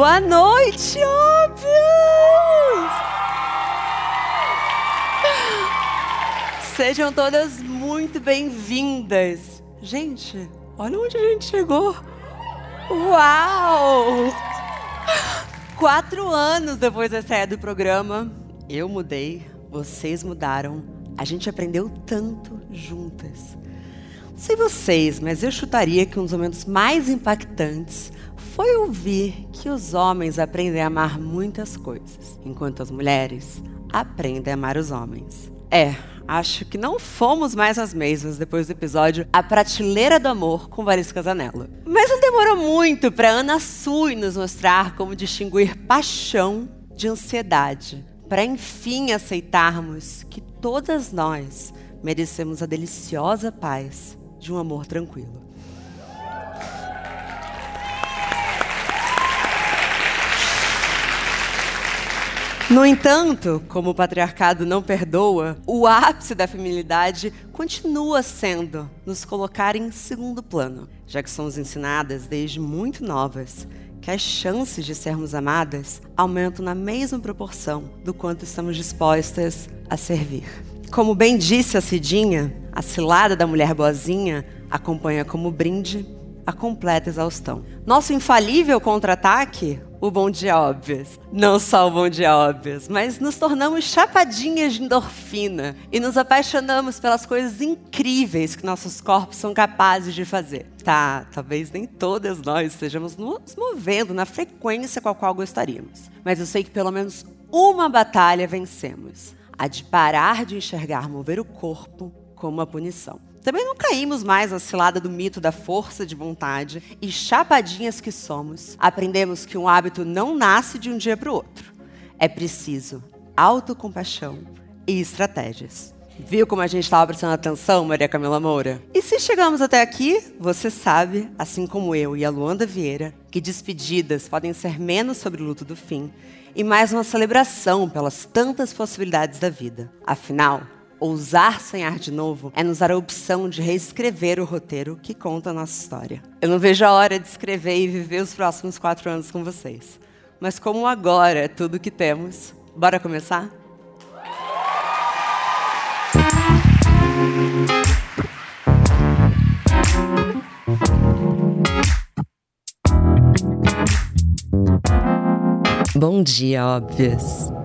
Boa noite, óbvios! Sejam todas muito bem-vindas. Gente, olha onde a gente chegou. Uau! Quatro anos depois da estreia do programa, eu mudei, vocês mudaram, a gente aprendeu tanto juntas. Não sei vocês, mas eu chutaria que um dos momentos mais impactantes foi ouvir que os homens aprendem a amar muitas coisas, enquanto as mulheres aprendem a amar os homens. É, acho que não fomos mais as mesmas depois do episódio A Prateleira do Amor com Valesca Casanello. Mas não demorou muito para Ana Sui nos mostrar como distinguir paixão de ansiedade, para enfim aceitarmos que todas nós merecemos a deliciosa paz de um amor tranquilo. No entanto, como o patriarcado não perdoa, o ápice da feminilidade continua sendo nos colocar em segundo plano, já que somos ensinadas desde muito novas que as chances de sermos amadas aumentam na mesma proporção do quanto estamos dispostas a servir. Como bem disse a Cidinha, a cilada da mulher boazinha acompanha como brinde a completa exaustão. Nosso infalível contra-ataque, o bom dia óbvios. Não só o bom dia óbvios, mas nos tornamos chapadinhas de endorfina e nos apaixonamos pelas coisas incríveis que nossos corpos são capazes de fazer. Tá, talvez nem todas nós estejamos nos movendo na frequência com a qual gostaríamos. Mas eu sei que pelo menos uma batalha vencemos. A de parar de enxergar mover o corpo como uma punição. Também não caímos mais na cilada do mito da força de vontade e chapadinhas que somos, aprendemos que um hábito não nasce de um dia para o outro. É preciso autocompaixão e estratégias. Viu como a gente estava prestando atenção, Maria Camila Moura? E se chegamos até aqui, você sabe, assim como eu e a Luanda Vieira, que despedidas podem ser menos sobre o luto do fim e mais uma celebração pelas tantas possibilidades da vida. Afinal, Ousar sonhar de novo é nos dar a opção de reescrever o roteiro que conta a nossa história. Eu não vejo a hora de escrever e viver os próximos quatro anos com vocês. Mas como agora é tudo que temos, bora começar? Bom dia, óbvias.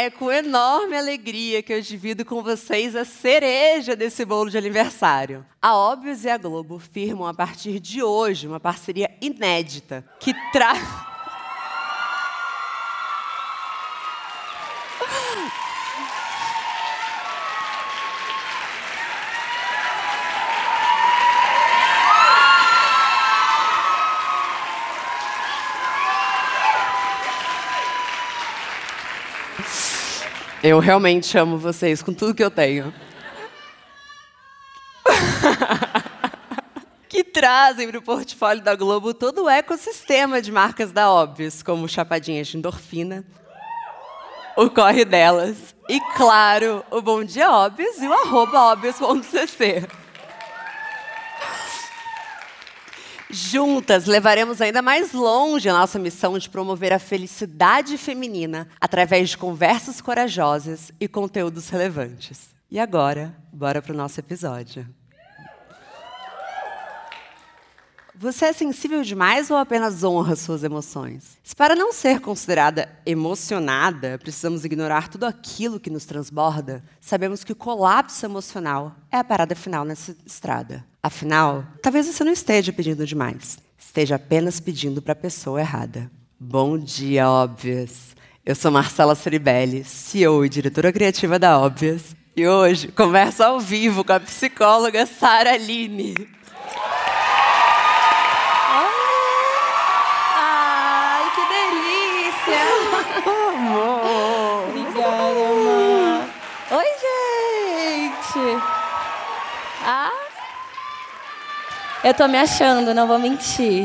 É com enorme alegria que eu divido com vocês a cereja desse bolo de aniversário. A Óbvios e a Globo firmam a partir de hoje uma parceria inédita que traz. Eu realmente amo vocês com tudo que eu tenho. que trazem para o portfólio da Globo todo o ecossistema de marcas da Óbvios, como Chapadinhas de Endorfina, o Corre Delas e, claro, o Bom Dia Óbvios e o arroba óbvios.cc. Juntas levaremos ainda mais longe a nossa missão de promover a felicidade feminina através de conversas corajosas e conteúdos relevantes. E agora, bora para o nosso episódio. Você é sensível demais ou apenas honra suas emoções? Se para não ser considerada emocionada, precisamos ignorar tudo aquilo que nos transborda, sabemos que o colapso emocional é a parada final nessa estrada. Afinal, talvez você não esteja pedindo demais, esteja apenas pedindo para a pessoa errada. Bom dia, óbvias! Eu sou Marcela Ceribelli, CEO e diretora criativa da Óbvias, e hoje converso ao vivo com a psicóloga Sara Aline. Eu tô me achando, não vou mentir.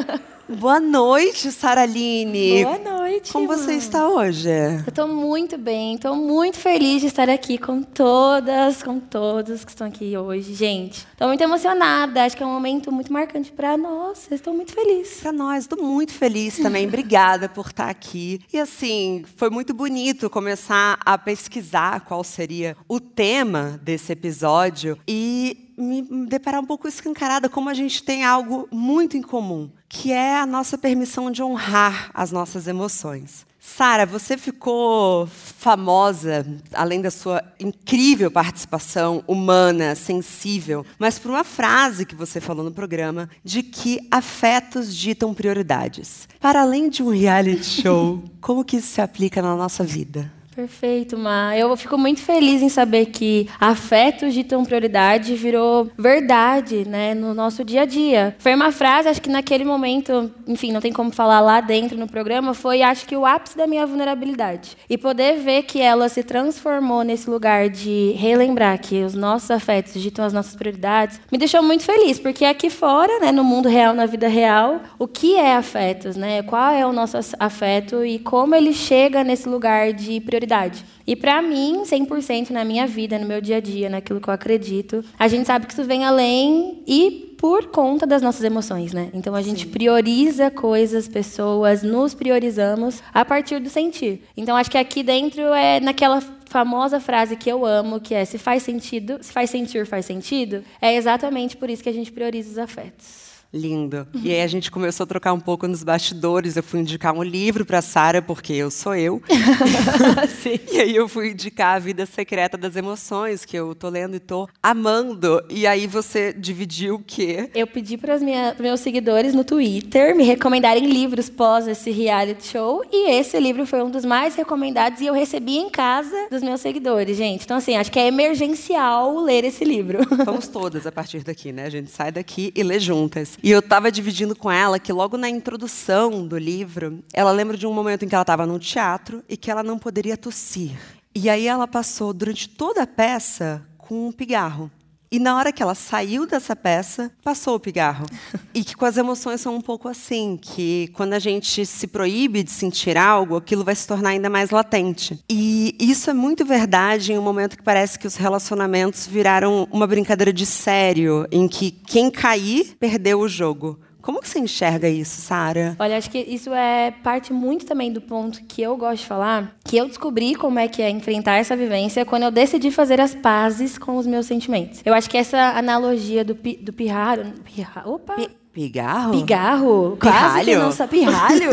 Boa noite, Saraline. Boa noite. Como você está hoje? Eu estou muito bem, estou muito feliz de estar aqui com todas, com todos que estão aqui hoje. Gente, estou muito emocionada, acho que é um momento muito marcante para nós. Estou muito feliz. Para nós, estou muito feliz também. Obrigada por estar aqui. E assim, foi muito bonito começar a pesquisar qual seria o tema desse episódio e me deparar um pouco escancarada como a gente tem algo muito em comum, que é a nossa permissão de honrar as nossas emoções. Sara, você ficou famosa, além da sua incrível participação humana, sensível, mas por uma frase que você falou no programa de que afetos ditam prioridades. Para além de um reality show, como que isso se aplica na nossa vida? Perfeito, Ma. Eu fico muito feliz em saber que afetos de tão prioridade virou verdade, né, no nosso dia a dia. Foi uma frase, acho que naquele momento, enfim, não tem como falar lá dentro no programa, foi acho que o ápice da minha vulnerabilidade. E poder ver que ela se transformou nesse lugar de relembrar que os nossos afetos ditam as nossas prioridades, me deixou muito feliz, porque aqui fora, né, no mundo real, na vida real, o que é afetos, né? Qual é o nosso afeto e como ele chega nesse lugar de prioridade E para mim, 100% na minha vida, no meu dia a dia, naquilo que eu acredito, a gente sabe que isso vem além e por conta das nossas emoções, né? Então a gente Sim. prioriza coisas, pessoas, nos priorizamos a partir do sentir. Então acho que aqui dentro é naquela famosa frase que eu amo, que é se faz sentido, se faz sentir, faz sentido, é exatamente por isso que a gente prioriza os afetos. Lindo. E aí a gente começou a trocar um pouco nos bastidores. Eu fui indicar um livro para Sara porque eu sou eu. e aí eu fui indicar a Vida Secreta das Emoções, que eu tô lendo e tô amando. E aí você dividiu o quê? Eu pedi para os meus seguidores no Twitter me recomendarem livros pós esse reality show e esse livro foi um dos mais recomendados e eu recebi em casa dos meus seguidores, gente. Então assim, acho que é emergencial ler esse livro. Vamos todas a partir daqui, né? A gente sai daqui e lê juntas. E eu estava dividindo com ela que logo na introdução do livro, ela lembra de um momento em que ela estava no teatro e que ela não poderia tossir. E aí ela passou durante toda a peça com um pigarro. E na hora que ela saiu dessa peça, passou o pigarro. E que com as emoções são um pouco assim, que quando a gente se proíbe de sentir algo, aquilo vai se tornar ainda mais latente. E isso é muito verdade em um momento que parece que os relacionamentos viraram uma brincadeira de sério, em que quem cair perdeu o jogo. Como que você enxerga isso, Sara? Olha, acho que isso é parte muito também do ponto que eu gosto de falar, que eu descobri como é que é enfrentar essa vivência quando eu decidi fazer as pazes com os meus sentimentos. Eu acho que essa analogia do, pi, do pirraro... Pirra, opa! Pigarro? Pigarro. Quase que não sabe. Pirralho?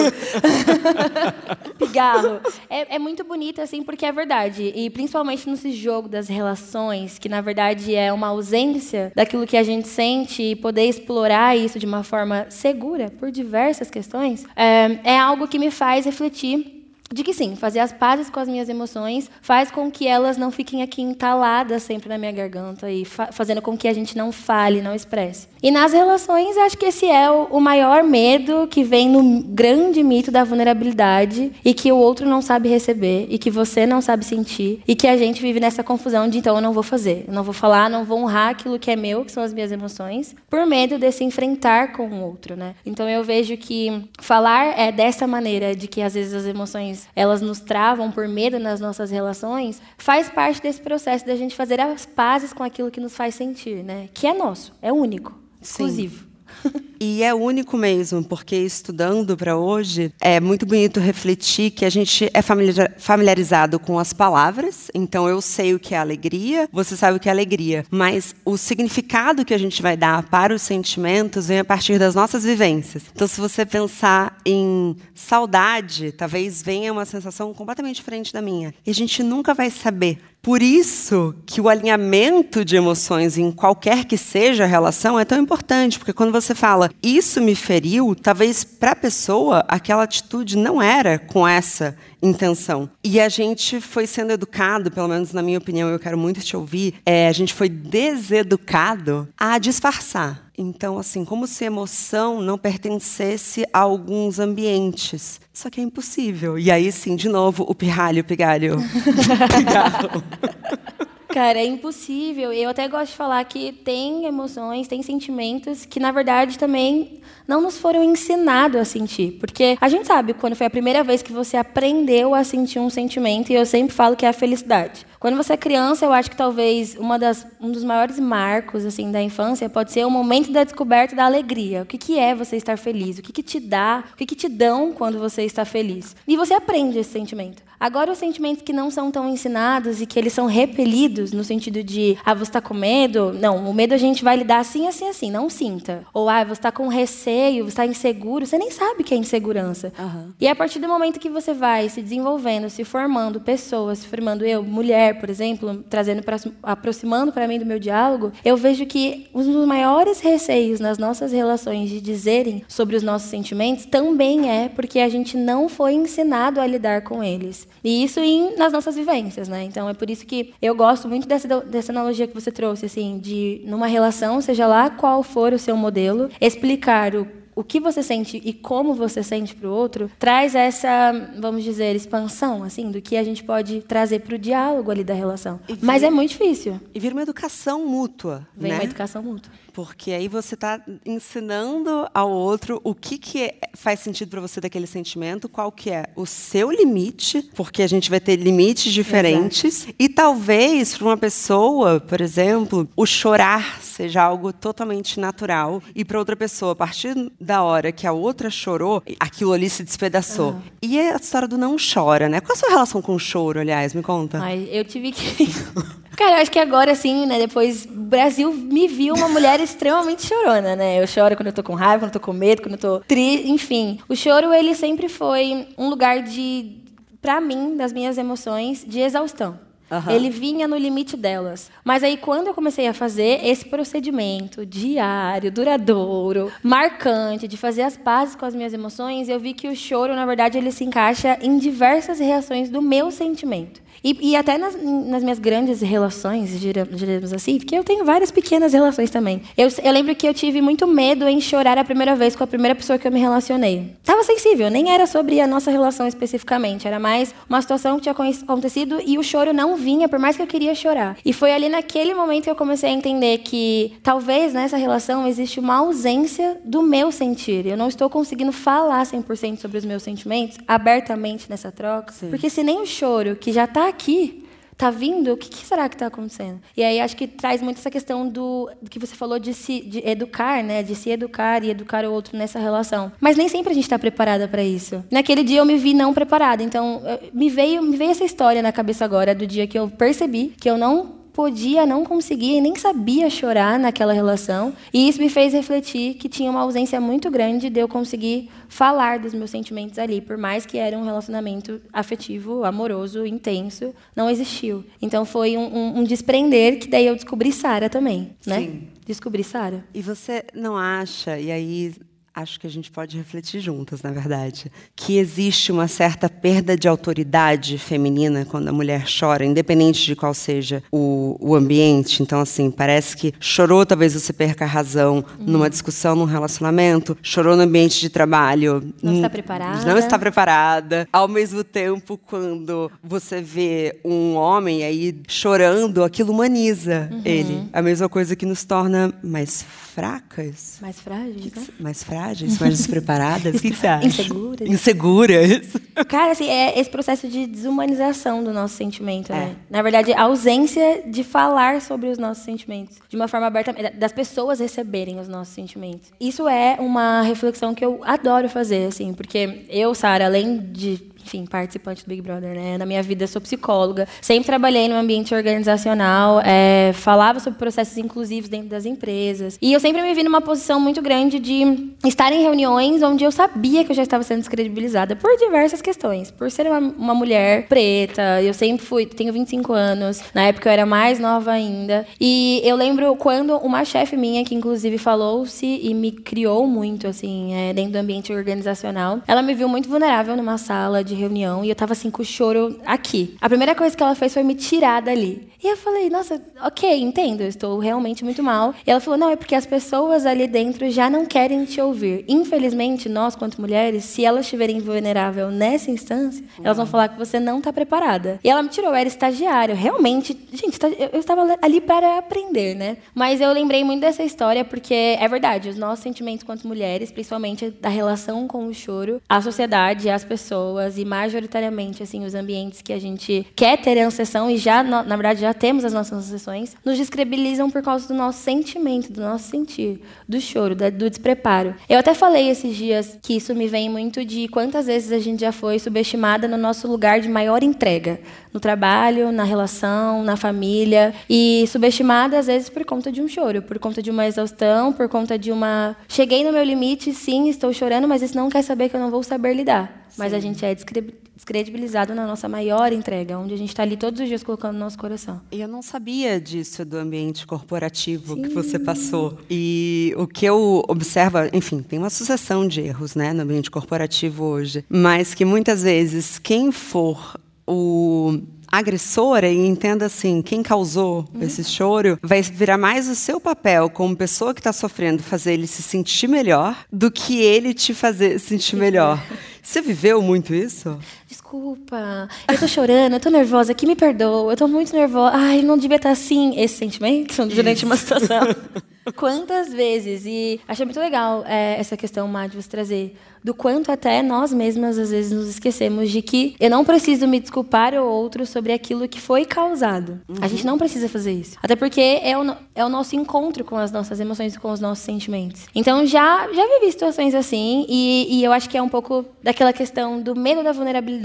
Pigarro. É, é, muito bonito, assim, porque é verdade. E principalmente nesse jogo das relações, que na verdade é uma ausência daquilo que a gente sente e poder explorar isso de uma forma segura por diversas questões, é, é algo que me faz refletir de que sim, fazer as pazes com as minhas emoções faz com que elas não fiquem aqui entaladas sempre na minha garganta e fa fazendo com que a gente não fale, não expresse. E nas relações, acho que esse é o, o maior medo que vem no grande mito da vulnerabilidade e que o outro não sabe receber e que você não sabe sentir e que a gente vive nessa confusão de então eu não vou fazer, eu não vou falar, não vou honrar aquilo que é meu, que são as minhas emoções, por medo desse enfrentar com o outro, né? Então eu vejo que falar é dessa maneira de que às vezes as emoções elas nos travam por medo nas nossas relações, faz parte desse processo da gente fazer as pazes com aquilo que nos faz sentir, né? Que é nosso, é único, exclusivo. Sim. E é único mesmo, porque estudando para hoje, é muito bonito refletir que a gente é familiarizado com as palavras, então eu sei o que é alegria, você sabe o que é alegria, mas o significado que a gente vai dar para os sentimentos vem a partir das nossas vivências. Então, se você pensar em saudade, talvez venha uma sensação completamente diferente da minha. E a gente nunca vai saber por isso que o alinhamento de emoções em qualquer que seja a relação é tão importante, porque quando você fala isso me feriu, talvez para a pessoa aquela atitude não era com essa intenção. E a gente foi sendo educado, pelo menos na minha opinião, eu quero muito te ouvir, é, a gente foi deseducado a disfarçar. Então, assim, como se emoção não pertencesse a alguns ambientes. Só que é impossível. E aí, sim, de novo, o pirralho, o pigalho. cara, é impossível. Eu até gosto de falar que tem emoções, tem sentimentos que, na verdade, também não nos foram ensinados a sentir. Porque a gente sabe quando foi a primeira vez que você aprendeu a sentir um sentimento, e eu sempre falo que é a felicidade. Quando você é criança, eu acho que talvez uma das, um dos maiores marcos assim da infância pode ser o momento da descoberta da alegria. O que, que é você estar feliz? O que, que te dá? O que, que te dão quando você está feliz? E você aprende esse sentimento. Agora, os sentimentos que não são tão ensinados e que eles são repelidos, no sentido de, ah, você está com medo? Não, o medo a gente vai lidar assim, assim, assim, não sinta. Ou, ah, você está com receio, você está inseguro, você nem sabe o que é insegurança. Uhum. E a partir do momento que você vai se desenvolvendo, se formando, pessoas, se formando eu, mulher, por exemplo, trazendo pra, aproximando para mim do meu diálogo, eu vejo que um dos maiores receios nas nossas relações de dizerem sobre os nossos sentimentos também é porque a gente não foi ensinado a lidar com eles. E isso em, nas nossas vivências, né? Então é por isso que eu gosto muito dessa, dessa analogia que você trouxe, assim, de numa relação, seja lá qual for o seu modelo, explicar o o que você sente e como você sente para o outro, traz essa, vamos dizer, expansão, assim, do que a gente pode trazer para o diálogo ali da relação. Mas é muito difícil. E vira uma educação mútua. Vem né? uma educação mútua. Porque aí você está ensinando ao outro o que, que é, faz sentido para você daquele sentimento, qual que é o seu limite, porque a gente vai ter limites diferentes. Exato. E talvez para uma pessoa, por exemplo, o chorar seja algo totalmente natural. E para outra pessoa, a partir da hora que a outra chorou, aquilo ali se despedaçou. Uhum. E é a história do não chora, né? Qual a sua relação com o choro, aliás? Me conta. Ai, eu tive que. Cara, eu acho que agora, assim, né, depois, o Brasil me viu uma mulher extremamente chorona, né? Eu choro quando eu tô com raiva, quando eu tô com medo, quando eu tô triste, enfim. O choro, ele sempre foi um lugar de, para mim, das minhas emoções, de exaustão. Uhum. Ele vinha no limite delas. Mas aí, quando eu comecei a fazer esse procedimento diário, duradouro, marcante, de fazer as pazes com as minhas emoções, eu vi que o choro, na verdade, ele se encaixa em diversas reações do meu sentimento. E, e até nas, nas, minhas grandes relações, diremos assim, porque eu tenho várias pequenas relações também. Eu, eu, lembro que eu tive muito medo em chorar a primeira vez com a primeira pessoa que eu me relacionei. Tava sensível, nem era sobre a nossa relação especificamente, era mais uma situação que tinha acontecido e o choro não vinha, por mais que eu queria chorar. E foi ali naquele momento que eu comecei a entender que talvez nessa relação existe uma ausência do meu sentir. Eu não estou conseguindo falar 100% sobre os meus sentimentos abertamente nessa troca, Sim. porque se nem o choro, que já está aqui, tá vindo, o que, que será que está acontecendo? E aí acho que traz muito essa questão do, do que você falou de se de educar, né? De se educar e educar o outro nessa relação. Mas nem sempre a gente está preparada para isso. Naquele dia eu me vi não preparada, então me veio me veio essa história na cabeça agora do dia que eu percebi que eu não podia, não conseguia e nem sabia chorar naquela relação. E isso me fez refletir que tinha uma ausência muito grande de eu conseguir falar dos meus sentimentos ali, por mais que era um relacionamento afetivo, amoroso, intenso, não existiu. Então foi um, um, um desprender que daí eu descobri Sara também, né? Sim. Descobri Sara. E você não acha, e aí acho que a gente pode refletir juntas, na verdade, que existe uma certa perda de autoridade feminina quando a mulher chora, independente de qual seja o, o ambiente. Então, assim, parece que chorou, talvez você perca a razão numa discussão, num relacionamento, chorou no ambiente de trabalho. Não está preparada. Não está preparada. Ao mesmo tempo, quando você vê um homem aí chorando, aquilo humaniza uhum. ele. A mesma coisa que nos torna mais fracas. Mais frágeis, né? Mais frágeis, mais despreparadas. o que, você acha? Inseguras. Inseguras. Cara, assim, é esse processo de desumanização do nosso sentimento, né? É. Na verdade, a ausência de falar sobre os nossos sentimentos. De uma forma aberta, das pessoas receberem os nossos sentimentos. Isso é uma reflexão que eu adoro fazer, assim, porque eu, Sara, além de enfim, participante do Big Brother, né? Na minha vida, sou psicóloga, sempre trabalhei no ambiente organizacional, é, falava sobre processos inclusivos dentro das empresas. E eu sempre me vi numa posição muito grande de estar em reuniões onde eu sabia que eu já estava sendo descredibilizada por diversas questões. Por ser uma, uma mulher preta, eu sempre fui, tenho 25 anos, na época eu era mais nova ainda. E eu lembro quando uma chefe minha, que inclusive falou-se e me criou muito, assim, é, dentro do ambiente organizacional, ela me viu muito vulnerável numa sala de reunião e eu tava assim com o choro aqui. A primeira coisa que ela fez foi me tirar dali. E eu falei, nossa, ok, entendo, eu estou realmente muito mal. E ela falou, não, é porque as pessoas ali dentro já não querem te ouvir. Infelizmente, nós, quanto mulheres, se elas estiverem vulnerável nessa instância, elas vão falar que você não está preparada. E ela me tirou, eu era estagiário. Realmente, gente, eu estava ali para aprender, né? Mas eu lembrei muito dessa história porque é verdade, os nossos sentimentos quanto mulheres, principalmente da relação com o choro, a sociedade, as pessoas e majoritariamente assim os ambientes que a gente quer ter a sessão e já na verdade já temos as nossas sessões, nos descredibilizam por causa do nosso sentimento, do nosso sentir, do choro, do despreparo. Eu até falei esses dias que isso me vem muito de quantas vezes a gente já foi subestimada no nosso lugar de maior entrega, no trabalho, na relação, na família, e subestimada às vezes por conta de um choro, por conta de uma exaustão, por conta de uma cheguei no meu limite, sim, estou chorando, mas isso não quer saber que eu não vou saber lidar. Sim. Mas a gente é descredibilizado na nossa maior entrega, onde a gente está ali todos os dias colocando no nosso coração. E eu não sabia disso do ambiente corporativo Sim. que você passou. E o que eu observo, enfim, tem uma sucessão de erros né, no ambiente corporativo hoje, mas que muitas vezes quem for o agressora e entenda assim, quem causou uhum. esse choro vai virar mais o seu papel como pessoa que está sofrendo fazer ele se sentir melhor do que ele te fazer sentir melhor. Você viveu muito isso? Desculpa, eu tô chorando, eu tô nervosa, que me perdoa, eu tô muito nervosa. Ai, não devia estar assim. Esse sentimento durante uma situação. Quantas vezes? E achei muito legal é, essa questão, Má, de você trazer do quanto até nós mesmas às vezes nos esquecemos de que eu não preciso me desculpar ao outro sobre aquilo que foi causado. Uhum. A gente não precisa fazer isso. Até porque é o, é o nosso encontro com as nossas emoções e com os nossos sentimentos. Então já, já vivi situações assim e, e eu acho que é um pouco daquela questão do medo da vulnerabilidade.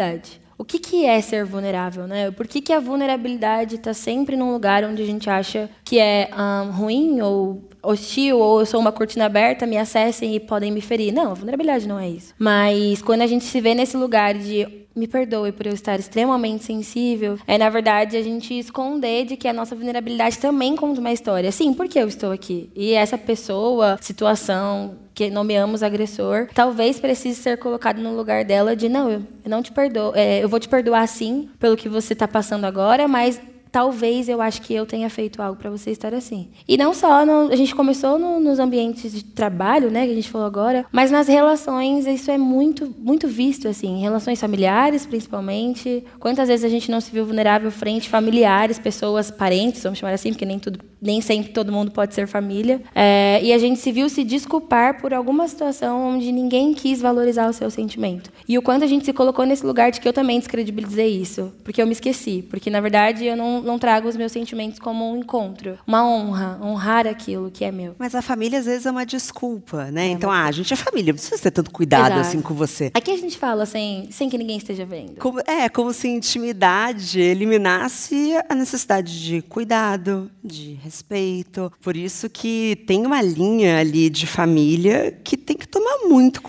O que, que é ser vulnerável, né? Por que, que a vulnerabilidade está sempre num lugar onde a gente acha que é um, ruim ou hostil ou eu sou uma cortina aberta, me acessem e podem me ferir. Não, a vulnerabilidade não é isso. Mas quando a gente se vê nesse lugar de me perdoe por eu estar extremamente sensível, é na verdade a gente esconder de que a nossa vulnerabilidade também conta uma história. Sim, por que eu estou aqui? E essa pessoa, situação que nomeamos agressor, talvez precise ser colocado no lugar dela de não, eu não te perdoo, é, eu vou te perdoar sim pelo que você está passando agora, mas talvez eu acho que eu tenha feito algo para você estar assim. E não só, no, a gente começou no, nos ambientes de trabalho, né, que a gente falou agora, mas nas relações isso é muito, muito visto, assim, relações familiares, principalmente. Quantas vezes a gente não se viu vulnerável frente familiares, pessoas, parentes, vamos chamar assim, porque nem tudo, nem sempre todo mundo pode ser família. É, e a gente se viu se desculpar por alguma situação onde ninguém quis valorizar o seu sentimento. E o quanto a gente se colocou nesse lugar de que eu também descredibilizei isso, porque eu me esqueci, porque na verdade eu não não trago os meus sentimentos como um encontro, uma honra, honrar aquilo que é meu. Mas a família às vezes é uma desculpa, né? É então, ah, a gente é família, não precisa ter tanto cuidado Exato. assim com você. Aqui a gente fala sem, sem que ninguém esteja vendo. Como, é, como se intimidade eliminasse a necessidade de cuidado, de respeito. Por isso que tem uma linha ali de família que tem que tomar muito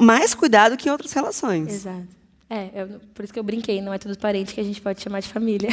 mais cuidado que em outras relações. Exato. É, eu, por isso que eu brinquei, não é tudo parente que a gente pode chamar de família.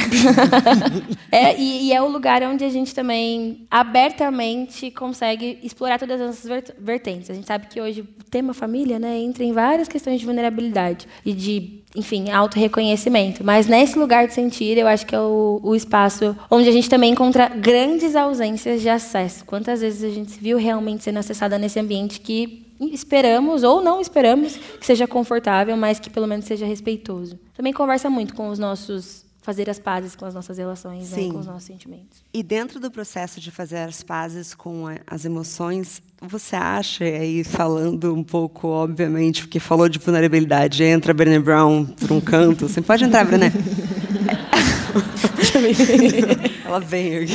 é, e, e, é o lugar onde a gente também abertamente consegue explorar todas as nossas vertentes. A gente sabe que hoje o tema família né, entra em várias questões de vulnerabilidade e de enfim, auto-reconhecimento. Mas nesse lugar de sentir, eu acho que é o, o, espaço onde a gente também encontra grandes ausências de acesso. Quantas vezes a gente se viu realmente sendo acessada nesse ambiente que esperamos ou não esperamos que seja confortável, mas que pelo menos seja respeitoso. Também conversa muito com os nossos fazer as pazes com as nossas relações, né, com os nossos sentimentos. E dentro do processo de fazer as pazes com as emoções, você acha, aí falando um pouco, obviamente, porque falou de vulnerabilidade, entra Brené Brown por um canto, você pode entrar, Brené? Ela vem aqui.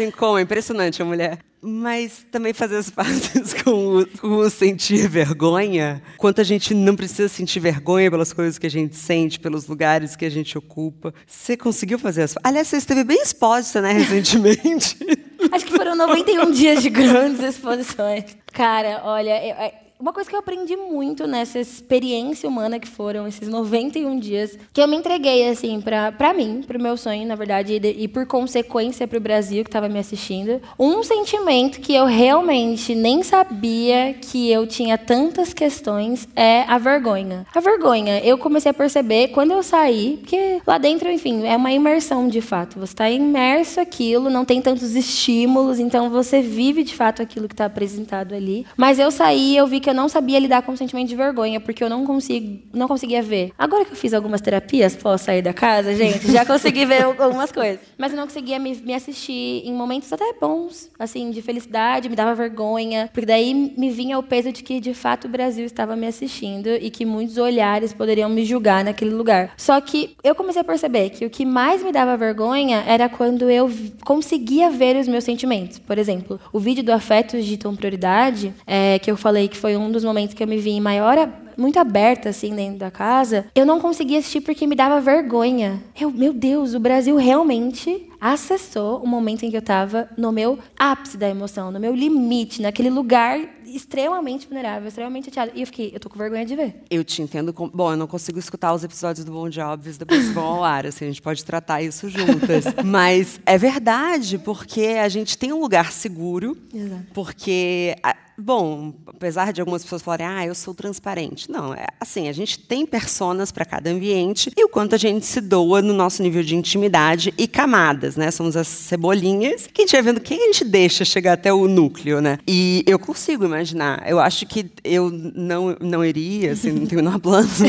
Tem como, é impressionante a mulher. Mas também fazer as pazes com o, com o, sentir vergonha. Quanto a gente não precisa sentir vergonha pelas coisas que a gente sente, pelos lugares que a gente ocupa. Você conseguiu fazer as Aliás, você esteve bem exposta, né, recentemente. Acho que foram 91 dias de grandes exposições. Cara, olha, eu, uma coisa que eu aprendi muito nessa experiência humana que foram esses 91 dias, que eu me entreguei, assim, pra, pra mim, pro meu sonho, na verdade, e, e por consequência pro Brasil que estava me assistindo. Um sentimento que eu realmente nem sabia que eu tinha tantas questões é a vergonha. A vergonha, eu comecei a perceber quando eu saí, porque lá dentro, enfim, é uma imersão de fato. Você está imerso aquilo, não tem tantos estímulos, então você vive de fato aquilo que está apresentado ali. Mas eu saí, eu vi que eu não sabia lidar com o sentimento de vergonha, porque eu não consigo, não conseguia ver. Agora que eu fiz algumas terapias, posso sair da casa, gente, já consegui ver algumas coisas. Mas eu não conseguia me, me assistir em momentos até bons, assim, de felicidade, me dava vergonha, porque daí me vinha o peso de que de fato o Brasil estava me assistindo e que muitos olhares poderiam me julgar naquele lugar. Só que eu comecei a perceber que o que mais me dava vergonha era quando eu conseguia ver os meus sentimentos. Por exemplo, o vídeo do Afetos de Tom Prioridade, é, que eu falei que foi um dos momentos que eu me vi em maior muito aberta assim dentro da casa, eu não conseguia assistir porque me dava vergonha. Eu, meu Deus, o Brasil realmente acessou o momento em que eu estava no meu ápice da emoção, no meu limite, naquele lugar extremamente vulnerável, extremamente chateada. E eu fiquei, eu tô com vergonha de ver. Eu te entendo. Com... Bom, eu não consigo escutar os episódios do Bom Óbvios depois que vão ao ar, assim, a gente pode tratar isso juntas. Mas é verdade, porque a gente tem um lugar seguro, Exato. porque Bom, apesar de algumas pessoas falarem, ah, eu sou transparente. Não, é assim, a gente tem personas para cada ambiente e o quanto a gente se doa no nosso nível de intimidade e camadas, né? Somos as cebolinhas que a gente vai vendo quem a gente deixa chegar até o núcleo, né? E eu consigo imaginar. Eu acho que eu não, não iria, assim, não tenho nada plano, assim,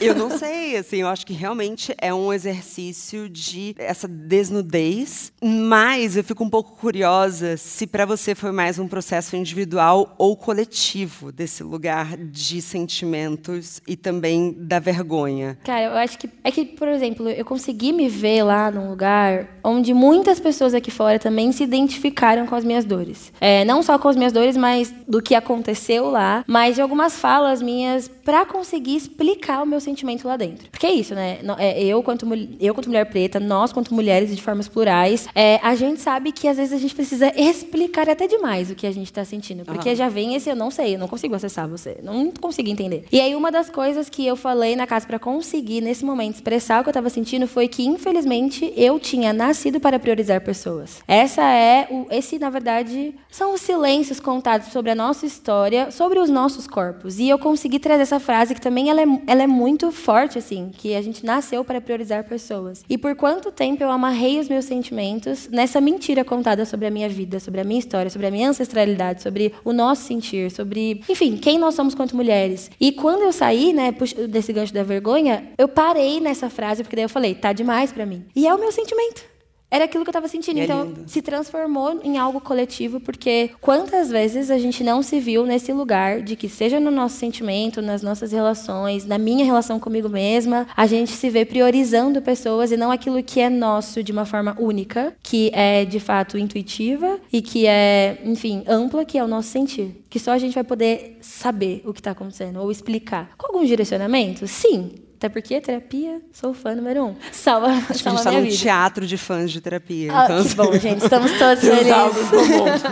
eu não sei, assim, eu acho que realmente é um exercício de essa desnudez, mas eu fico um pouco curiosa se para você foi mais um processo individual individual ou coletivo desse lugar de sentimentos e também da vergonha? Cara, eu acho que é que, por exemplo, eu consegui me ver lá num lugar onde muitas pessoas aqui fora também se identificaram com as minhas dores. É, não só com as minhas dores, mas do que aconteceu lá, mas de algumas falas minhas para conseguir explicar o meu sentimento lá dentro. Porque é isso, né? É, eu quanto eu quanto mulher preta, nós quanto mulheres de formas plurais, é, a gente sabe que às vezes a gente precisa explicar até demais o que a gente está sentindo sentindo. Porque uhum. já vem esse eu não sei, eu não consigo acessar você. Não consigo entender. E aí, uma das coisas que eu falei na casa para conseguir, nesse momento, expressar o que eu estava sentindo foi que, infelizmente, eu tinha nascido para priorizar pessoas. Essa é o. Esse, na verdade, são os silêncios contados sobre a nossa história, sobre os nossos corpos. E eu consegui trazer essa frase que também ela é, ela é muito forte, assim, que a gente nasceu para priorizar pessoas. E por quanto tempo eu amarrei os meus sentimentos nessa mentira contada sobre a minha vida, sobre a minha história, sobre a minha ancestralidade, sobre o nosso sentir, sobre, enfim, quem nós somos quanto mulheres. E quando eu saí, né, desse gancho da vergonha, eu parei nessa frase, porque daí eu falei, tá demais para mim. E é o meu sentimento. Era aquilo que eu estava sentindo. E é então, é se transformou em algo coletivo, porque quantas vezes a gente não se viu nesse lugar de que, seja no nosso sentimento, nas nossas relações, na minha relação comigo mesma, a gente se vê priorizando pessoas e não aquilo que é nosso de uma forma única, que é de fato intuitiva e que é, enfim, ampla, que é o nosso sentir. Que só a gente vai poder saber o que está acontecendo ou explicar. Com alguns direcionamentos? Sim, até porque terapia, sou fã número um. Salva, Acho que salva a gente está num teatro de fãs de terapia. Ah, então... Que bom, gente. Estamos todos felizes.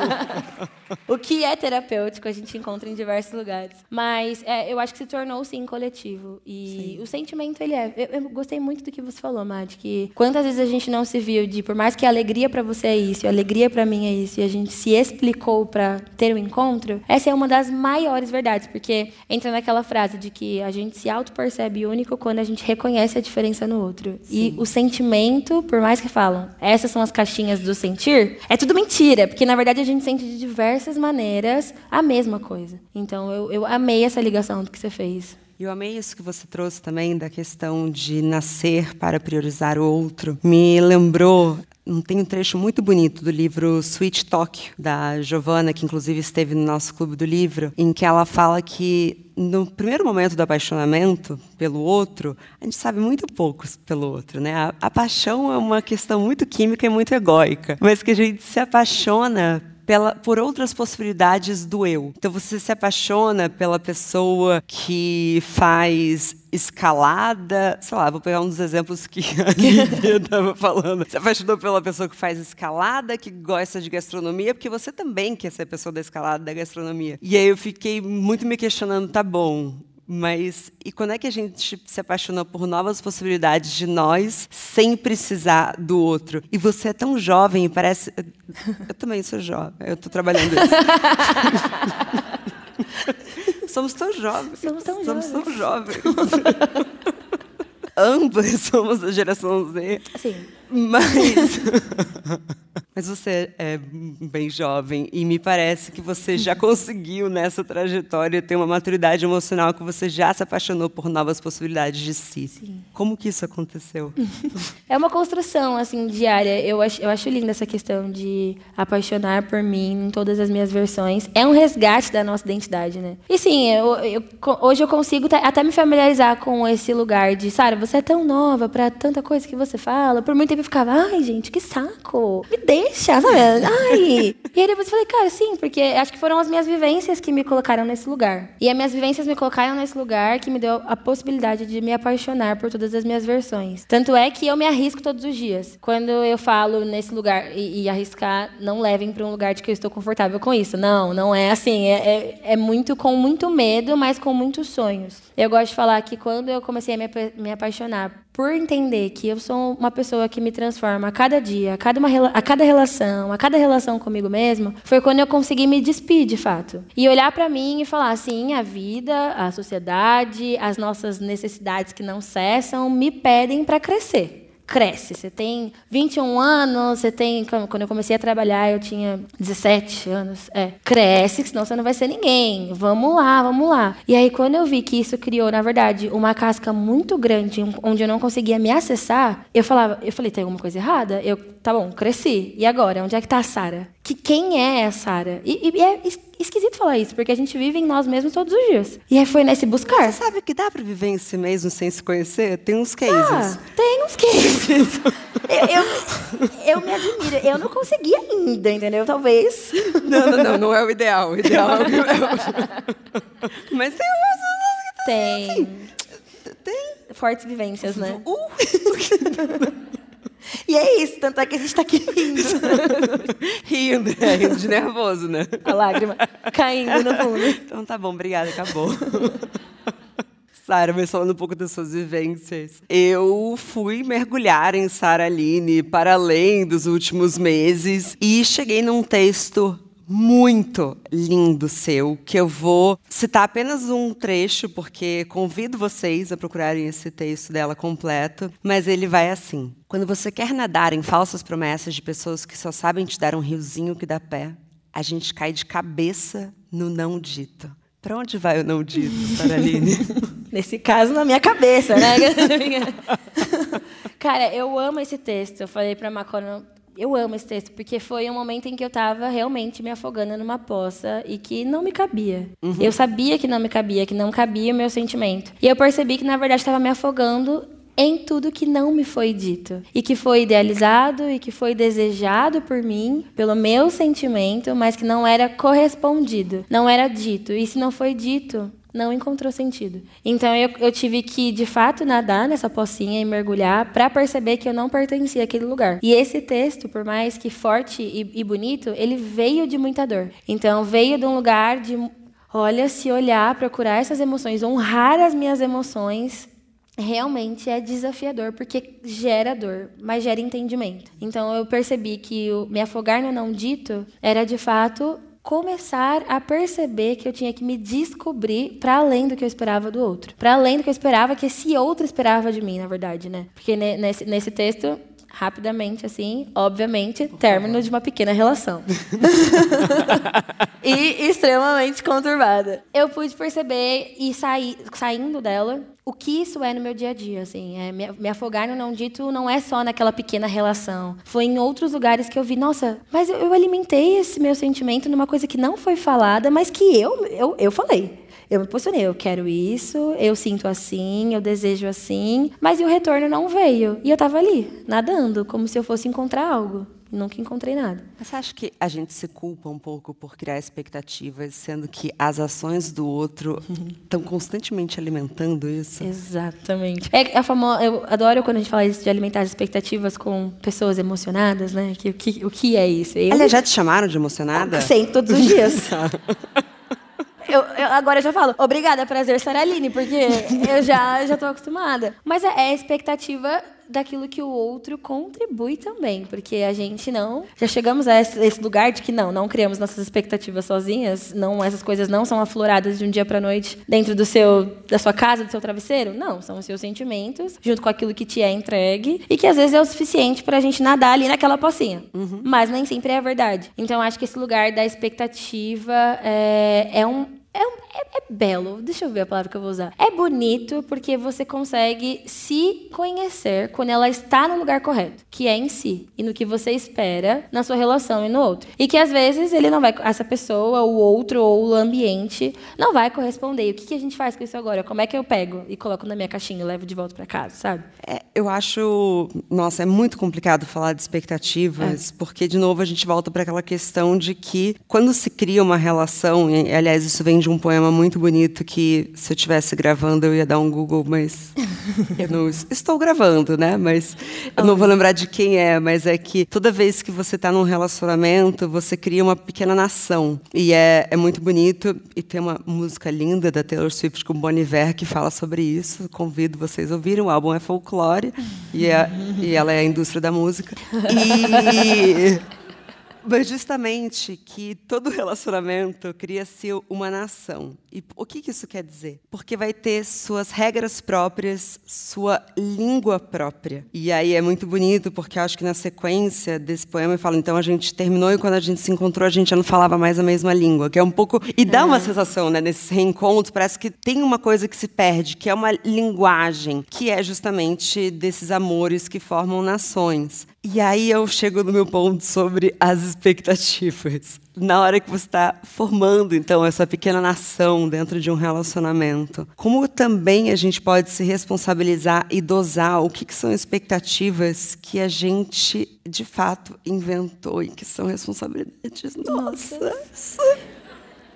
o que é terapêutico a gente encontra em diversos lugares. Mas é, eu acho que se tornou, sim, coletivo. E sim. o sentimento, ele é... Eu, eu, gostei muito do que você falou, Mad, que quantas vezes a gente não se viu de, por mais que a alegria para você é isso, a alegria para mim é isso, e a gente se explicou para ter o um encontro, essa é uma das maiores verdades, porque entra naquela frase de que a gente se auto-percebe único quando a gente reconhece a diferença no outro. Sim. E o sentimento, por mais que falam, essas são as caixinhas do sentir, é tudo mentira, porque na verdade a gente sente de diversas maneiras a mesma coisa. Então eu, eu amei essa ligação que você fez. Eu amei isso que você trouxe também da questão de nascer para priorizar o outro. Me lembrou tem um trecho muito bonito do livro Sweet Talk, da Giovanna, que inclusive esteve no nosso clube do livro, em que ela fala que no primeiro momento do apaixonamento pelo outro, a gente sabe muito pouco pelo outro. Né? A, a paixão é uma questão muito química e muito egóica, mas que a gente se apaixona pela, por outras possibilidades do eu. Então você se apaixona pela pessoa que faz escalada, sei lá, vou pegar um dos exemplos que a Lívia estava falando. Se apaixonou pela pessoa que faz escalada, que gosta de gastronomia, porque você também quer ser a pessoa da escalada, da gastronomia. E aí eu fiquei muito me questionando, tá bom, mas e quando é que a gente se apaixona por novas possibilidades de nós sem precisar do outro? E você é tão jovem, parece. Eu também sou jovem, eu estou trabalhando isso. Somos tão jovens. Somos tão Somos jovens. tão jovens. Ambas somos da geração Z. Sim. Mas. Mas você é bem jovem e me parece que você já conseguiu nessa trajetória ter uma maturidade emocional que você já se apaixonou por novas possibilidades de si. Sim. Como que isso aconteceu? É uma construção, assim, diária. Eu acho, eu acho linda essa questão de apaixonar por mim em todas as minhas versões. É um resgate da nossa identidade, né? E sim, eu, eu- hoje eu consigo até me familiarizar com esse lugar de, Sara, você é tão nova pra tanta coisa que você fala. Por muito tempo eu ficava, ai, gente, que saco. Me deixa, sabe? Ai. e aí depois eu falei, cara, sim, porque acho que foram as minhas vivências que me colocaram nesse lugar. E as minhas vivências me colocaram nesse lugar que me deu a possibilidade de me apaixonar por todas as minhas versões. Tanto é que eu me arrisco todos os dias. Quando eu falo nesse lugar e, e arriscar, não levem para um lugar de que eu estou confortável com isso. Não, não é assim. É, é, é muito com muito medo, mas com muitos sonhos. Eu gosto de falar que quando eu comecei a me, me apaixonar por entender que eu sou uma pessoa que me transforma a cada dia, a cada, uma, a cada relação, a cada relação comigo mesmo, foi quando eu consegui me despir de fato. E olhar para mim e falar assim: a vida, a sociedade, as nossas necessidades que não cessam me pedem para crescer cresce. Você tem 21 anos, você tem. Quando eu comecei a trabalhar, eu tinha 17 anos. É, cresce, senão você não vai ser ninguém. Vamos lá, vamos lá. E aí, quando eu vi que isso criou, na verdade, uma casca muito grande, onde eu não conseguia me acessar, eu falava, eu falei, tem alguma coisa errada? Eu, tá bom, cresci. E agora? Onde é que tá a Sara? Que quem é a Sara? E, e é esquisito falar isso, porque a gente vive em nós mesmos todos os dias. E aí foi nesse buscar. Você sabe que dá para viver em si mesmo sem se conhecer? Tem uns cases. Ah, tem uns cases. eu, eu, eu me admiro. Eu não consegui ainda, entendeu? Talvez. Não, não, não, não é o ideal. O ideal é o Mas tem umas Tem tem fortes vivências, né? Uh! E é isso, tanto é que a gente tá aqui rindo. rindo, é, rindo de nervoso, né? A lágrima caindo no fundo. Então tá bom, obrigada, acabou. Sara, mas falando um pouco das suas vivências. Eu fui mergulhar em Sara Aline para além dos últimos meses e cheguei num texto muito lindo seu, que eu vou citar apenas um trecho, porque convido vocês a procurarem esse texto dela completo, mas ele vai assim. Quando você quer nadar em falsas promessas de pessoas que só sabem te dar um riozinho que dá pé, a gente cai de cabeça no não dito. Para onde vai o não dito, Saraline? Nesse caso, na minha cabeça, né? Cara, eu amo esse texto. Eu falei pra Macona, eu amo esse texto, porque foi um momento em que eu tava realmente me afogando numa poça e que não me cabia. Eu sabia que não me cabia, que não cabia o meu sentimento. E eu percebi que, na verdade, estava me afogando em tudo que não me foi dito. E que foi idealizado e que foi desejado por mim, pelo meu sentimento, mas que não era correspondido, não era dito. E se não foi dito, não encontrou sentido. Então eu, eu tive que, de fato, nadar nessa pocinha e mergulhar para perceber que eu não pertencia àquele lugar. E esse texto, por mais que forte e, e bonito, ele veio de muita dor. Então veio de um lugar de, olha, se olhar, procurar essas emoções, honrar as minhas emoções, realmente é desafiador porque gera dor, mas gera entendimento. Então eu percebi que me afogar no não dito era de fato começar a perceber que eu tinha que me descobrir para além do que eu esperava do outro, para além do que eu esperava que esse outro esperava de mim, na verdade, né? Porque ne- nesse, nesse texto rapidamente assim, obviamente, término de uma pequena relação. e extremamente conturbada. Eu pude perceber e sair saindo dela o que isso é no meu dia a dia, assim, é, me, afogar no não dito não é só naquela pequena relação. Foi em outros lugares que eu vi, nossa, mas eu, eu alimentei esse meu sentimento numa coisa que não foi falada, mas que eu, eu, eu falei. Eu me posicionei, eu quero isso, eu sinto assim, eu desejo assim, mas o retorno não veio. E eu tava ali, nadando, como se eu fosse encontrar algo. Nunca encontrei nada. Mas você acha que a gente se culpa um pouco por criar expectativas, sendo que as ações do outro estão constantemente alimentando isso? Exatamente. É a famosa, eu adoro quando a gente fala isso de alimentar as expectativas com pessoas emocionadas, né? Que, o, que, o que é isso? Eu... Aliás, já te chamaram de emocionada? Sim, todos os dias. Eu, eu, agora eu já falo, obrigada, prazer, Saraline, porque eu já já estou acostumada. Mas é, é a expectativa daquilo que o outro contribui também, porque a gente não já chegamos a esse lugar de que não, não criamos nossas expectativas sozinhas, não essas coisas não são afloradas de um dia para noite dentro do seu da sua casa, do seu travesseiro, não, são os seus sentimentos junto com aquilo que te é entregue e que às vezes é o suficiente para a gente nadar ali naquela pocinha, uhum. mas nem sempre é a verdade. Então acho que esse lugar da expectativa é, é um é, é, belo, deixa eu ver a palavra que eu vou usar. É bonito porque você consegue se conhecer quando ela está no lugar correto, que é em si, e no que você espera na sua relação e no outro. E que às vezes ele não vai, essa pessoa, o outro ou o ambiente não vai corresponder. E o que, que a gente faz com isso agora? Como é que eu pego e coloco na minha caixinha e levo de volta para casa, sabe? É, eu acho, nossa, é muito complicado falar de expectativas, é. porque de novo a gente volta para aquela questão de que quando se cria uma relação, e aliás isso vem de um poema muito bonito que, se eu estivesse gravando, eu ia dar um Google, mas eu não estou gravando, né? Mas eu não vou lembrar de quem é, mas é que toda vez que você está num relacionamento, você cria uma pequena nação. E é, é muito bonito. E tem uma música linda da Taylor Swift com Bon Iver que fala sobre isso. Convido vocês a ouvirem. O álbum é folclore e, é, e ela é a indústria da música. E mas justamente que todo relacionamento cria-se uma nação. E o que isso quer dizer? Porque vai ter suas regras próprias, sua língua própria. E aí é muito bonito, porque acho que na sequência desse poema eu falo, então a gente terminou e quando a gente se encontrou a gente já não falava mais a mesma língua, que é um pouco e dá uma sensação, né, nesses reencontros, parece que tem uma coisa que se perde, que é uma linguagem, que é justamente desses amores que formam nações. E aí eu chego no meu ponto sobre as expectativas. Na hora que você está formando, então, essa pequena nação dentro de um relacionamento, como também a gente pode se responsabilizar e dosar o que, que são expectativas que a gente, de fato, inventou e que são responsabilidades nossas? Nossa.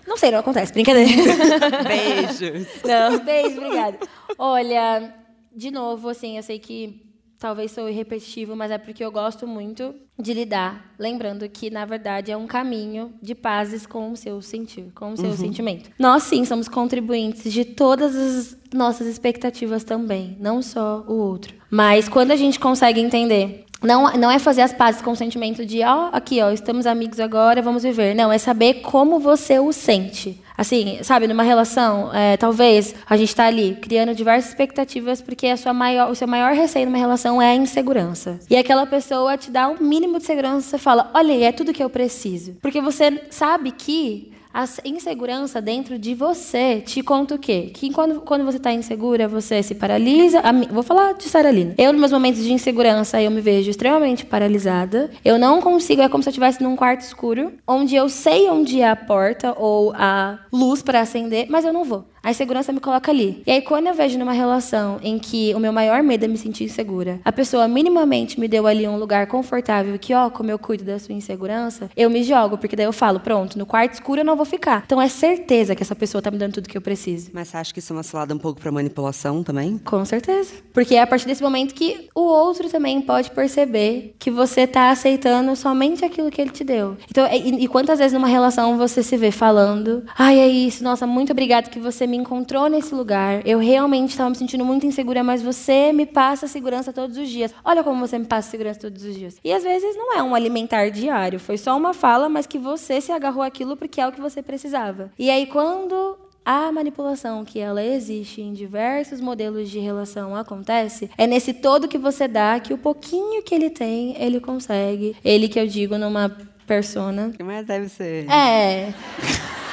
Não sei, não acontece, brincadeira. Beijos. Não, beijo, obrigada. Olha, de novo, assim, eu sei que talvez sou repetitivo, mas é porque eu gosto muito de lidar, lembrando que na verdade é um caminho de pazes com o seu sentir, com o seu uhum. sentimento. Nós sim somos contribuintes de todas as nossas expectativas também, não só o outro. Mas quando a gente consegue entender não, não é fazer as pazes com o sentimento de, ó, oh, aqui, ó, estamos amigos agora, vamos viver. Não, é saber como você o sente. Assim, sabe, numa relação, é, talvez a gente está ali criando diversas expectativas porque a sua maior, o seu maior receio numa relação é a insegurança. E aquela pessoa te dá um mínimo de segurança, você fala, olha, é tudo que eu preciso. Porque você sabe que a insegurança dentro de você te conta o quê? Que quando, quando você está insegura, você se paralisa. vou falar de Saralina. Eu, nos meus momentos de insegurança, eu me vejo extremamente paralisada. Eu não consigo, é como se eu estivesse num quarto escuro, onde eu sei onde é a porta ou a luz para acender, mas eu não vou. A insegurança me coloca ali. E aí, quando eu vejo numa relação em que o meu maior medo é me sentir insegura, a pessoa minimamente me deu ali um lugar confortável, que, ó, como eu cuido da sua insegurança, eu me jogo, porque daí eu falo, pronto, no quarto escuro eu não vou ficar. Então é certeza que essa pessoa tá me dando tudo que eu preciso. Mas você acha que isso é uma cilada um pouco pra manipulação também? Com certeza. Porque é a partir desse momento que o outro também pode perceber que você tá aceitando somente aquilo que ele te deu. Então, e, e quantas vezes numa relação você se vê falando, ai, é isso, nossa, muito obrigada que você me encontrou nesse lugar. Eu realmente estava me sentindo muito insegura, mas você me passa segurança todos os dias. Olha como você me passa segurança todos os dias. E às vezes não é um alimentar diário, foi só uma fala, mas que você se agarrou aquilo porque é o que você precisava. E aí quando a manipulação que ela existe em diversos modelos de relação acontece, é nesse todo que você dá que o pouquinho que ele tem, ele consegue. Ele que eu digo numa persona. Mas deve ser. É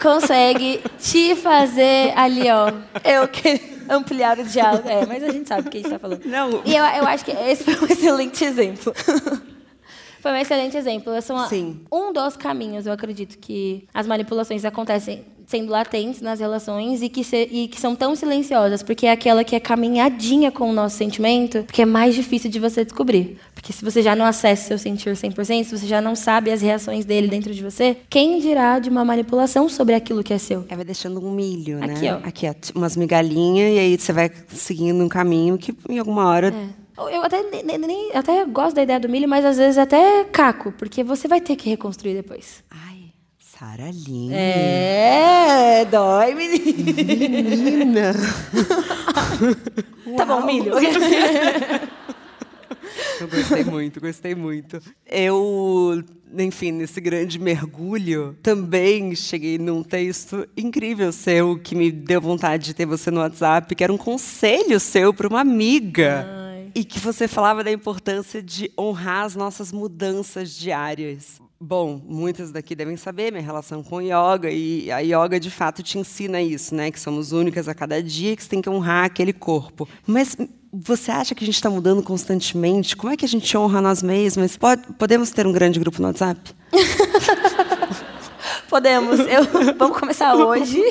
consegue te fazer ali, ó. Eu que ampliar o diálogo. É, mas a gente sabe o que a gente está falando. Não. E eu, eu acho que esse foi um excelente exemplo. Foi um excelente exemplo. São Sim. um dos caminhos, eu acredito, que as manipulações acontecem sendo latentes nas relações e que, se, e que são tão silenciosas, porque é aquela que é caminhadinha com o nosso sentimento, que é mais difícil de você descobrir. Porque se você já não acessa seu sentir 100%, se você já não sabe as reações dele dentro de você, quem dirá de uma manipulação sobre aquilo que é seu? É, vai deixando um milho, Aqui, né? ó. Aqui, ó, umas migalhinhas, e aí você vai seguindo um caminho que em alguma hora. É. Eu até, nem- nem- até gosto da ideia do milho, mas às vezes até caco, porque você vai ter que reconstruir depois. Ai, Sara Line. É, dói, menino. Menina! Tá bom, milho. Eu gostei muito, gostei muito. Eu, enfim, nesse grande mergulho, também cheguei num texto incrível seu que me deu vontade de ter você no WhatsApp, que era um conselho seu para uma amiga. E que você falava da importância de honrar as nossas mudanças diárias. Bom, muitas daqui devem saber minha relação com yoga e a yoga de fato te ensina isso, né? Que somos únicas a cada dia, que você tem que honrar aquele corpo. Mas você acha que a gente está mudando constantemente? Como é que a gente honra nós mesmas? Pode- podemos ter um grande grupo no WhatsApp? Podemos. Eu, vamos começar hoje.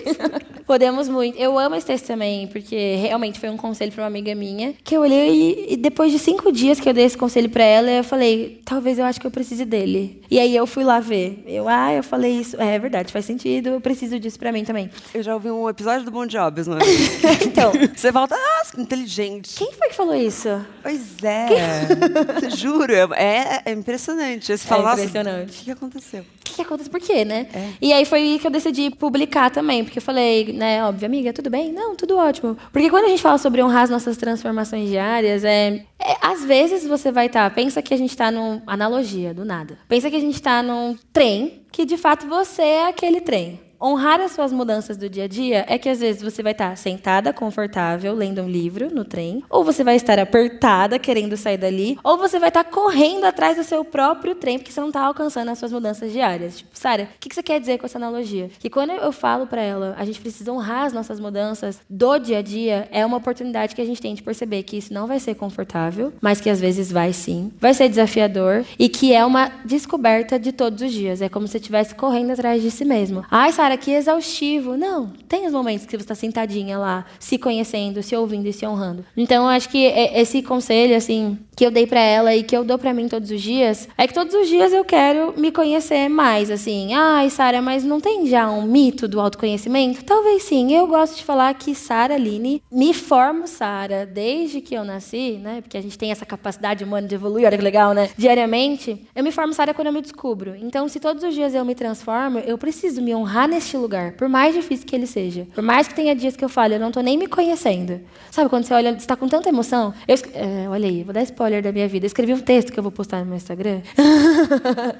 Podemos muito. Eu amo esse texto também, porque realmente foi um conselho para uma amiga minha, que eu olhei e, e depois de cinco dias que eu dei esse conselho para ela, eu falei, talvez eu acho que eu precise dele. E aí eu fui lá ver. Eu, ah, eu falei isso. É, verdade, faz sentido. Eu preciso disso para mim também. Eu já ouvi um episódio do Bom Jobs, não é? Então, Você volta, nossa, que inteligente. quem foi que falou isso? Pois é. Juro, é, é impressionante. Você fala, nossa, impressionante. o que que aconteceu? O que, que acontece? Por quê, né? E aí foi que eu decidi publicar também, porque eu falei, né, óbvio, amiga, tudo bem? Não, tudo ótimo. Porque quando a gente fala sobre honrar as nossas transformações diárias, é, é, às vezes você vai estar, pensa que a gente está num analogia do nada. Pensa que a gente está num trem, que de fato você é aquele trem. Honrar as suas mudanças do dia a dia é que às vezes você vai estar sentada, confortável, lendo um livro no trem, ou você vai estar apertada, querendo sair dali, ou você vai estar correndo atrás do seu próprio trem, porque você não está alcançando as suas mudanças diárias. Tipo, Sara, o que você quer dizer com essa analogia? Que quando eu falo para ela, a gente precisa honrar as nossas mudanças do dia a dia, é uma oportunidade que a gente tem de perceber que isso não vai ser confortável, mas que às vezes vai sim, vai ser desafiador e que é uma descoberta de todos os dias. É como se você estivesse correndo atrás de si mesmo. Ai, Sara, que exaustivo. Não, tem os momentos que você está sentadinha lá, se conhecendo, se ouvindo e se honrando. Então, eu acho que é- esse conselho, assim, que eu dei para ela e que eu dou para mim todos os dias, é que todos os dias eu quero me conhecer mais, assim. Ai, Sara, mas não tem já um mito do autoconhecimento? Talvez sim. Eu gosto de falar que Sara Aline me formo Sara desde que eu nasci, né? Porque a gente tem essa capacidade humana de evoluir, olha que legal, né? Diariamente, eu me formo Sara quando eu me descubro. Então, se todos os dias eu me transformo, eu preciso me honrar neste lugar, por mais difícil que ele seja. Por mais que tenha dias que eu falo, eu não tô nem me conhecendo. Sabe quando você olha, você tá com tanta emoção? Eu, é, olha aí, vou dar spoiler da minha vida. Eu escrevi um texto que eu vou postar no meu Instagram.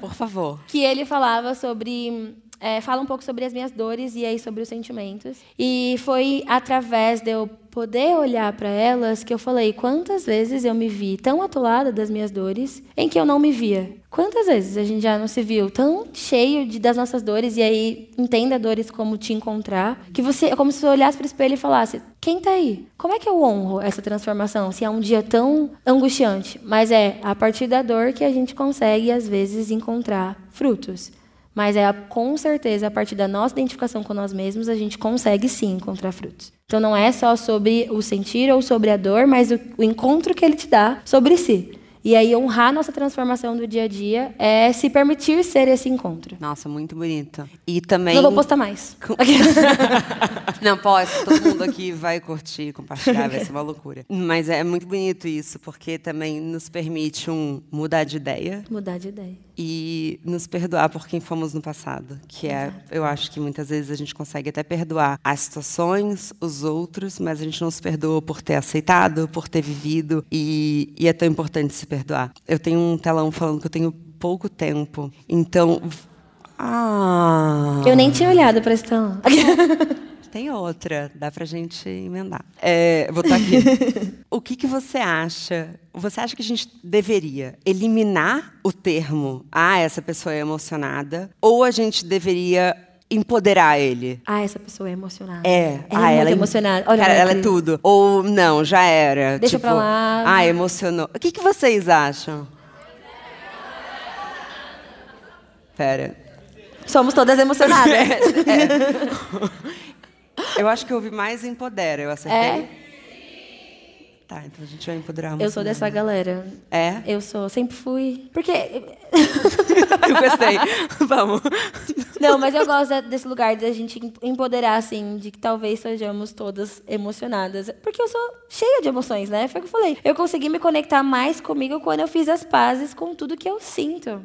Por favor. que ele falava sobre. É, fala um pouco sobre as minhas dores e aí sobre os sentimentos. E foi através de eu poder olhar para elas que eu falei quantas vezes eu me vi tão atolada das minhas dores em que eu não me via. Quantas vezes a gente já não se viu tão cheio de, das nossas dores e aí entenda dores como te encontrar, que você é como se você olhasse para o espelho e falasse: quem tá aí? Como é que eu honro essa transformação se é um dia tão angustiante? Mas é a partir da dor que a gente consegue às vezes encontrar frutos. Mas é com certeza a partir da nossa identificação com nós mesmos a gente consegue sim encontrar frutos. Então não é só sobre o sentir ou sobre a dor, mas o, o encontro que ele te dá sobre si. E aí honrar nossa transformação do dia a dia é se permitir ser esse encontro. Nossa, muito bonito. E também. Não vou postar mais. Não, pode, todo mundo aqui vai curtir, compartilhar, vai ser uma loucura. Mas é muito bonito isso, porque também nos permite um mudar de ideia Mudar de ideia. e nos perdoar por quem fomos no passado, que é, eu acho que muitas vezes a gente consegue até perdoar as situações, os outros, mas a gente não se perdoa por ter aceitado, por ter vivido e, e é tão importante se perdoar. Eu tenho um telão falando que eu tenho pouco tempo, então ah, Eu nem tinha olhado para esse telão. tem outra, dá pra gente emendar. É, vou botar aqui. o que, que você acha? Você acha que a gente deveria eliminar o termo ah, essa pessoa é emocionada? Ou a gente deveria empoderar ele? Ah, essa pessoa é emocionada. É, Ela ah, é muito ela emocionada. Olha, cara, ela é tudo. Ou não, já era. Deixa tipo, pra lá. Ah, emocionou. O que, que vocês acham? Pera. Somos todas emocionadas. Eu acho que eu ouvi mais empodera, eu acertei. É? Tá, então a gente vai empoderar uma Eu sou dessa galera. É? Eu sou, sempre fui. Porque. Eu gostei. Vamos. Não, mas eu gosto desse lugar da gente em- empoderar, assim, de que talvez sejamos todas emocionadas. Porque eu sou cheia de emoções, né? Foi o que eu falei. Eu consegui me conectar mais comigo quando eu fiz as pazes com tudo que eu sinto.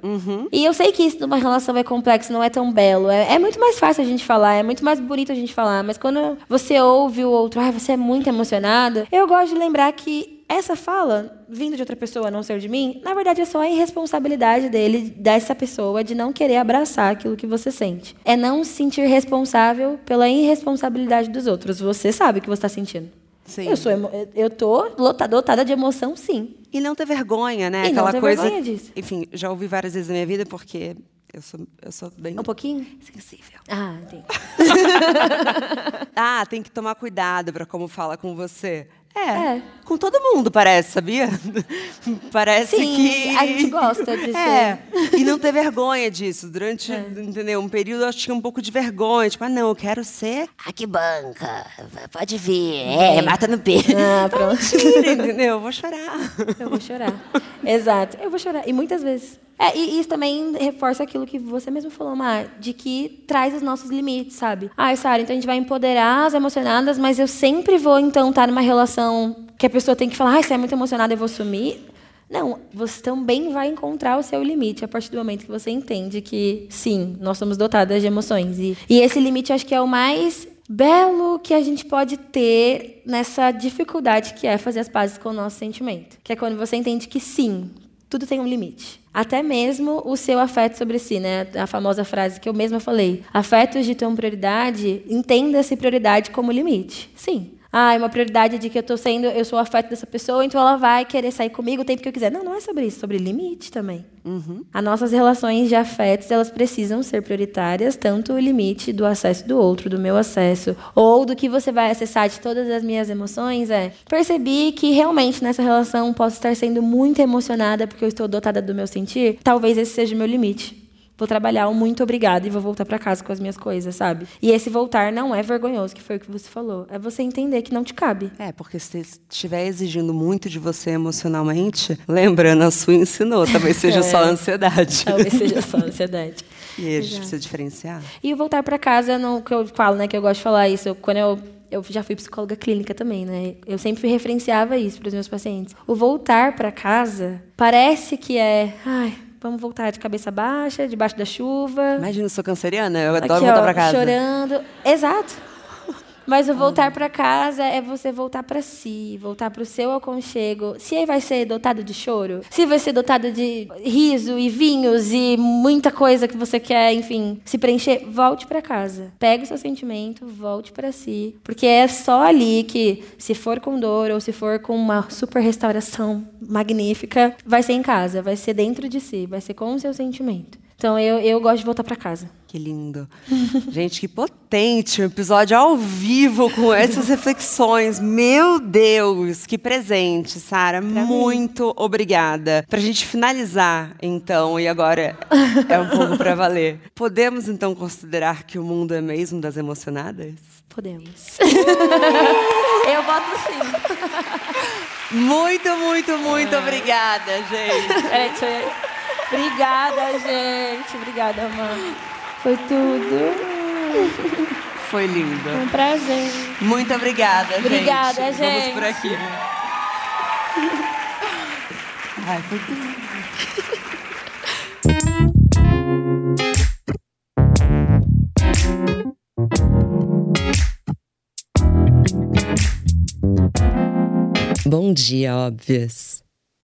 E eu sei que isso numa relação é complexo, não é tão belo. É, é muito mais fácil a gente falar, é muito mais bonito a gente falar. Mas quando você ouve o outro, ah, você é muito emocionada, eu gosto de lembrar que essa fala, vindo de outra pessoa, a não ser de mim, na verdade é só a irresponsabilidade dele, dessa pessoa, de não querer abraçar aquilo que você sente. É não se sentir responsável pela irresponsabilidade dos outros. Você sabe o que você está sentindo. Sim. Eu, sou eu tô dotada de emoção, sim. E não ter vergonha, né? E não Aquela ter coisa. vergonha disso. Enfim, já ouvi várias vezes na minha vida porque eu sou, eu sou bem Um pouquinho? sensível. Ah, entendi. Ah, tem que tomar cuidado para como fala com você. É, É. Com todo mundo, parece, sabia? parece Sim, que. a gente gosta de É. E não ter vergonha disso. Durante, entendeu? Um período eu tinha um pouco de vergonha. Tipo, ah, não, eu quero ser. Ah, que banca. Pode vir. É, mata no peito. Ah, pronto. Mentira, entendeu? Eu vou chorar. Eu vou chorar. Exato. Eu vou chorar. E muitas vezes. É, e isso também reforça aquilo que você mesmo falou, Mar, de que traz os nossos limites, sabe? Ai, Sara, então a gente vai empoderar as emocionadas, mas eu sempre vou, então, estar numa relação que a pessoa tem que falar, ai, você é muito emocionada, eu vou sumir. Não, você também vai encontrar o seu limite a partir do momento que você entende que, sim, nós somos dotadas de emoções. E, e esse limite acho que é o mais belo que a gente pode ter nessa dificuldade que é fazer as pazes com o nosso sentimento. Que é quando você entende que, sim, tudo tem um limite. Até mesmo o seu afeto sobre si, né? A famosa frase que eu mesma falei. Afetos de tua prioridade, entenda-se prioridade como limite. Sim. Ah, é uma prioridade de que eu tô sendo, eu sou o afeto dessa pessoa, então ela vai querer sair comigo o tempo que eu quiser. Não, não é sobre isso, é sobre limite também. As nossas relações de afetos, elas precisam ser prioritárias, tanto o limite do acesso do outro, do meu acesso, ou do que você vai acessar de todas as minhas emoções, é percebi que realmente nessa relação posso estar sendo muito emocionada porque eu estou dotada do meu sentir. Talvez esse seja o meu limite. Vou trabalhar um muito obrigada e vou voltar para casa com as minhas coisas, sabe? E esse voltar não é vergonhoso, que foi o que você falou. É você entender que não te cabe. É, porque se estiver exigindo muito de você emocionalmente, lembrando, a sua ensinou, talvez seja só É. ansiedade. Talvez seja só ansiedade. E aí a gente Exato. precisa diferenciar. E o voltar para casa, no, que eu falo, né, que eu gosto de falar isso, eu- quando eu eu já fui psicóloga clínica também, né? Eu sempre referenciava isso para os meus pacientes. O voltar para casa parece que é, ai, vamos voltar de cabeça baixa, debaixo da chuva. Imagina, eu sou canceriana, eu adoro Aqui, voltar ó, pra casa. Chorando. Exato. Mas o voltar para casa é você voltar para si, voltar para o seu aconchego. Se aí vai ser dotado de choro, se vai ser dotado de riso e vinhos e muita coisa que você quer, enfim, se preencher, volte para casa. Pegue o seu sentimento, volte para si, porque é só ali que, se for com dor ou se for com uma super restauração magnífica, vai ser em casa, vai ser dentro de si, vai ser com o seu sentimento. Então eu, eu gosto de voltar para casa. Que lindo. Gente, que potente. Um episódio ao vivo com essas reflexões. Meu Deus, que presente, Sara. Muito obrigada. Pra gente finalizar, então, e agora é um pouco pra valer. Podemos, então, considerar que o mundo é mesmo das emocionadas? Podemos. eu voto sim. Muito, muito, muito obrigada, gente. Peraí, deixa eu... Obrigada, gente. Obrigada, mãe. Foi tudo. Foi lindo. Foi um prazer. Muito obrigada, gente. Obrigada, Vamos gente. por aqui. Ai, foi tudo. Bom dia, óbvias.